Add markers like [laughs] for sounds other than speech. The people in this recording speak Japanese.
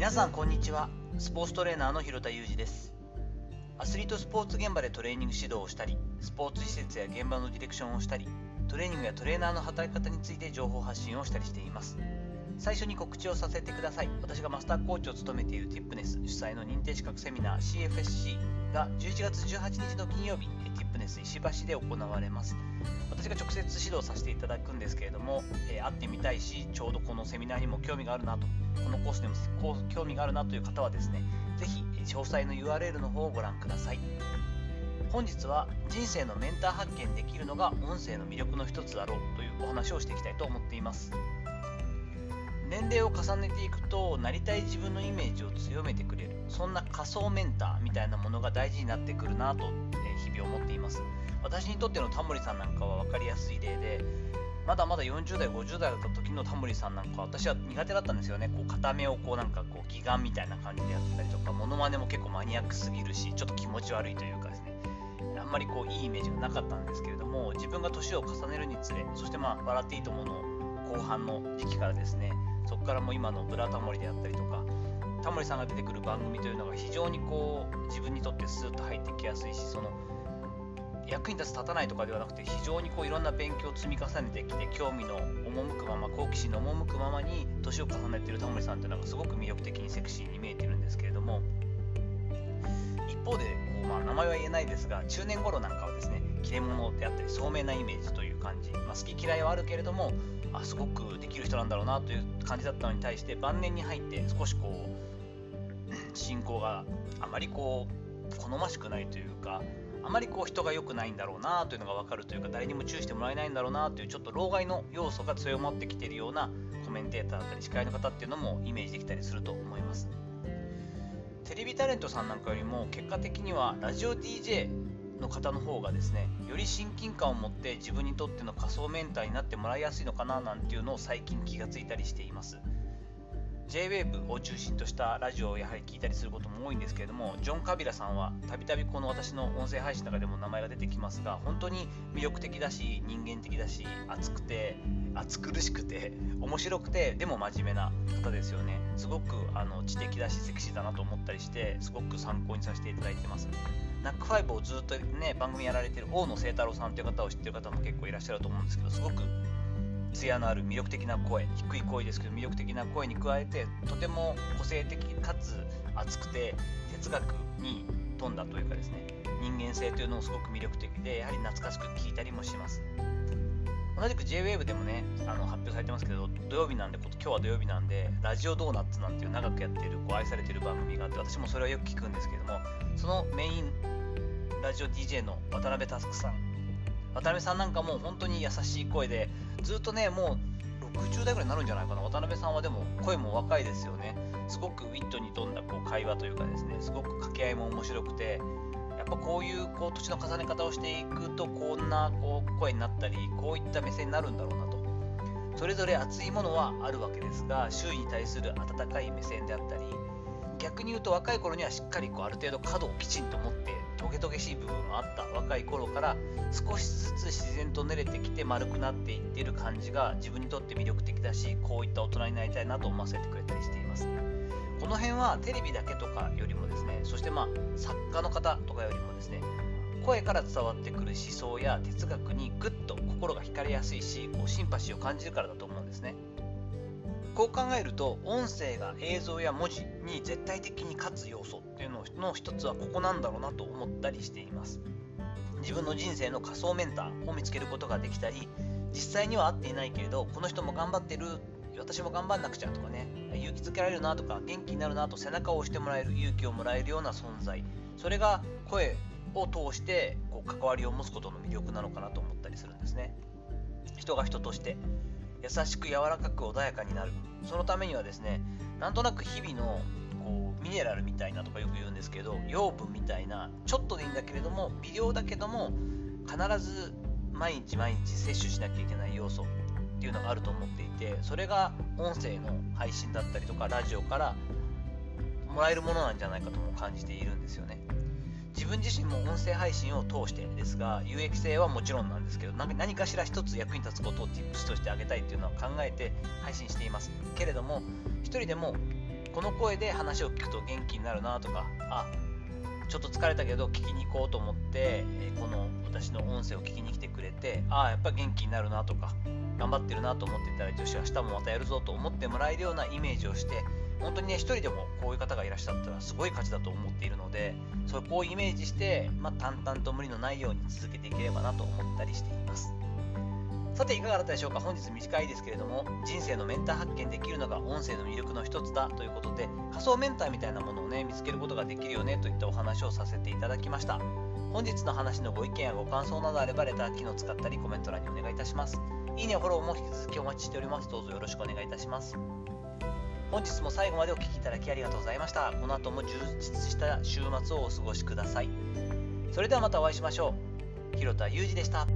皆さんこんにちは。スポーツトレーナーの広田裕二です。アスリートスポーツ現場でトレーニング指導をしたりスポーツ施設や現場のディレクションをしたりトレーニングやトレーナーの働き方について情報発信をしたりしています。最初に告知をさせてください。私がマスターコーチを務めている TIPNES 主催の認定資格セミナー CFSC が11月18日の金曜日 Tipness 石橋で行われます。私が直接指導させていただくんですけれども、えー、会ってみたいしちょうどこのセミナーにも興味があるなとこのコースにも興味があるなという方はですねぜひ詳細の URL の方をご覧ください。本日は人生のメンター発見できるのが音声の魅力の一つだろうというお話をしていきたいと思っています。年齢を重ねていくとなりたい自分のイメージを強めてくれる。そんな仮想メンターみたいなものが大事になってくるなと日々思っています。私にとってのタモリさんなんかは分かりやすい例でまだまだ40代50代だった時のタモリさんなんか私は苦手だったんですよね。こう片目をこうなんかこう義眼みたいな感じでやったりとかモノマネも結構マニアックすぎるしちょっと気持ち悪いというかですね。あんまりこういいイメージがなかったんですけれども自分が年を重ねるにつれそしてまあ笑っていいともの後半の時期からですねそこからも今のブラタモリであったりとかタモリさんが出てくる番組というのが非常にこう自分にとってスーッと入ってきやすいしその役に立つ立たないとかではなくて非常にこういろんな勉強を積み重ねてきて興味の赴くまま好奇心の赴くままに年を重ねているタモリさんというのがすごく魅力的にセクシーに見えてるんですけれども一方でこう、まあ、名前は言えないですが中年頃なんかはですね切れ者であったり聡明なイメージという感じ、まあ、好き嫌いはあるけれどもあすごくできる人なんだろうなという感じだったのに対して晩年に入って少しこう進行があまりこう好ましくないというかあまりこう人が良くないんだろうなというのが分かるというか誰にも注意してもらえないんだろうなというちょっと老害の要素が強まってきているようなコメンテーターだったり司会の方っていうのもイメージできたりすると思います。テレビタレントさんなんかよりも結果的にはラジオ DJ の方の方がですねより親近感を持って自分にとっての仮想メンターになってもらいやすいのかななんていうのを最近気がついたりしています。J-WAVE を中心としたラジオをやはり聞いたりすることも多いんですけれどもジョン・カビラさんはたびたびこの私の音声配信の中でも名前が出てきますが本当に魅力的だし人間的だし熱くて熱苦しくて [laughs] 面白くてでも真面目な方ですよね。すごくあの知的だしセクシーだなと思ったりしてすごく参考にさせていただいてます。ナックファイブをずっとね番組やられてる大野清太郎さんという方を知ってる方も結構いらっしゃると思うんですけどすごく艶のある魅力的な声低い声ですけど魅力的な声に加えてとても個性的かつ熱くて哲学に富んだというかですね人間性というのもすごく魅力的でやはり懐かしく聞いたりもします。同じく JWAVE でもねあの発表されてますけど土曜日なんで今日は土曜日なんでラジオドーナツなんていう長くやっているこう愛されている番組があって私もそれはよく聞くんですけどもそのメインラジオ DJ の渡辺佑さん。渡辺さんなんかも本当に優しい声でずっとねもう60代ぐらいになるんじゃないかな。渡辺さんはでも声も若いですよね。すごくウィットに富んだこう会話というかですね。すごく掛け合いも面白くてやっぱこういうこう年の重ね方をしていくとこんなこう声になったりこういった目線になるんだろうなと。それぞれ熱いものはあるわけですが周囲に対する温かい目線であったり逆に言うと若い頃にはしっかりこうある程度角をきちんと持ってトゲトゲしい部分もあった若い頃から少しずつ自然と練れてきて丸くなっていってる感じが自分にとって魅力的だしこういった大人になりたいなと思わせてくれたりしています。この辺はテレビだけとかよりもですねそしてまあ作家の方とかよりもですね声から伝わってくる思想や哲学にぐっと心が惹かれやすいしこうシンパシーを感じるからだと思うんですね。こう考えると音声が映像や文字に絶対的に勝つ要素っていうのの一つはここなんだろうなと思ったりしています。自分の人生の仮想メンターを見つけることができたり実際には会っていないけれどこの人も頑張ってる私も頑張んなくちゃとかね勇気づけられるなとか元気になるなと背中を押してもらえる勇気をもらえるような存在。それが声を通してこう関わりを持つことの魅力なのかなと思ったりするんですね。人が人として。優しく柔らかく穏やかになるそのためにはですねなんとなく日々のこうミネラルみたいなとかよく言うんですけど養分みたいなちょっとでいいんだけれども微量だけども必ず毎日毎日摂取しなきゃいけない要素っていうのがあると思っていてそれが音声の配信だったりとかラジオからもらえるものなんじゃないかとも感じているんですよね。自分自身も音声配信を通してですが有益性はもちろんなんですけど何かしら一つ役に立つことを Tips としてあげたいっていうのは考えて配信しています。けれども一人でもこの声で話を聞くと元気になるなとかあちょっと疲れたけど聞きに行こうと思って、えこの私の音声を聞きに来てくれてああやっぱ元気になるなとか頑張ってるなと思っていただいてよし明日もまたやるぞと思ってもらえるようなイメージをして本当にね一人でもこういう方がいらっしゃったらすごい価値だと思っているのでそこをイメージして、まあ、淡々と無理のないように続けていければなと思ったりしています。さていかがだったでしょうか？本日短いですけれども人生のメンター発見できるのが音声の魅力の一つだということで仮想メンターみたいなものをね見つけることができるよねといったお話をさせていただきました。本日の話のご意見やご感想などあればレター機能使ったりコメント欄にお願いいたします。いいねフォローも引き続きお待ちしております。どうぞよろしくお願いいたします。本日も最後までお聴きいただきありがとうございました。この後も充実した週末をお過ごしください。それではまたお会いしましょう。広田裕二でした。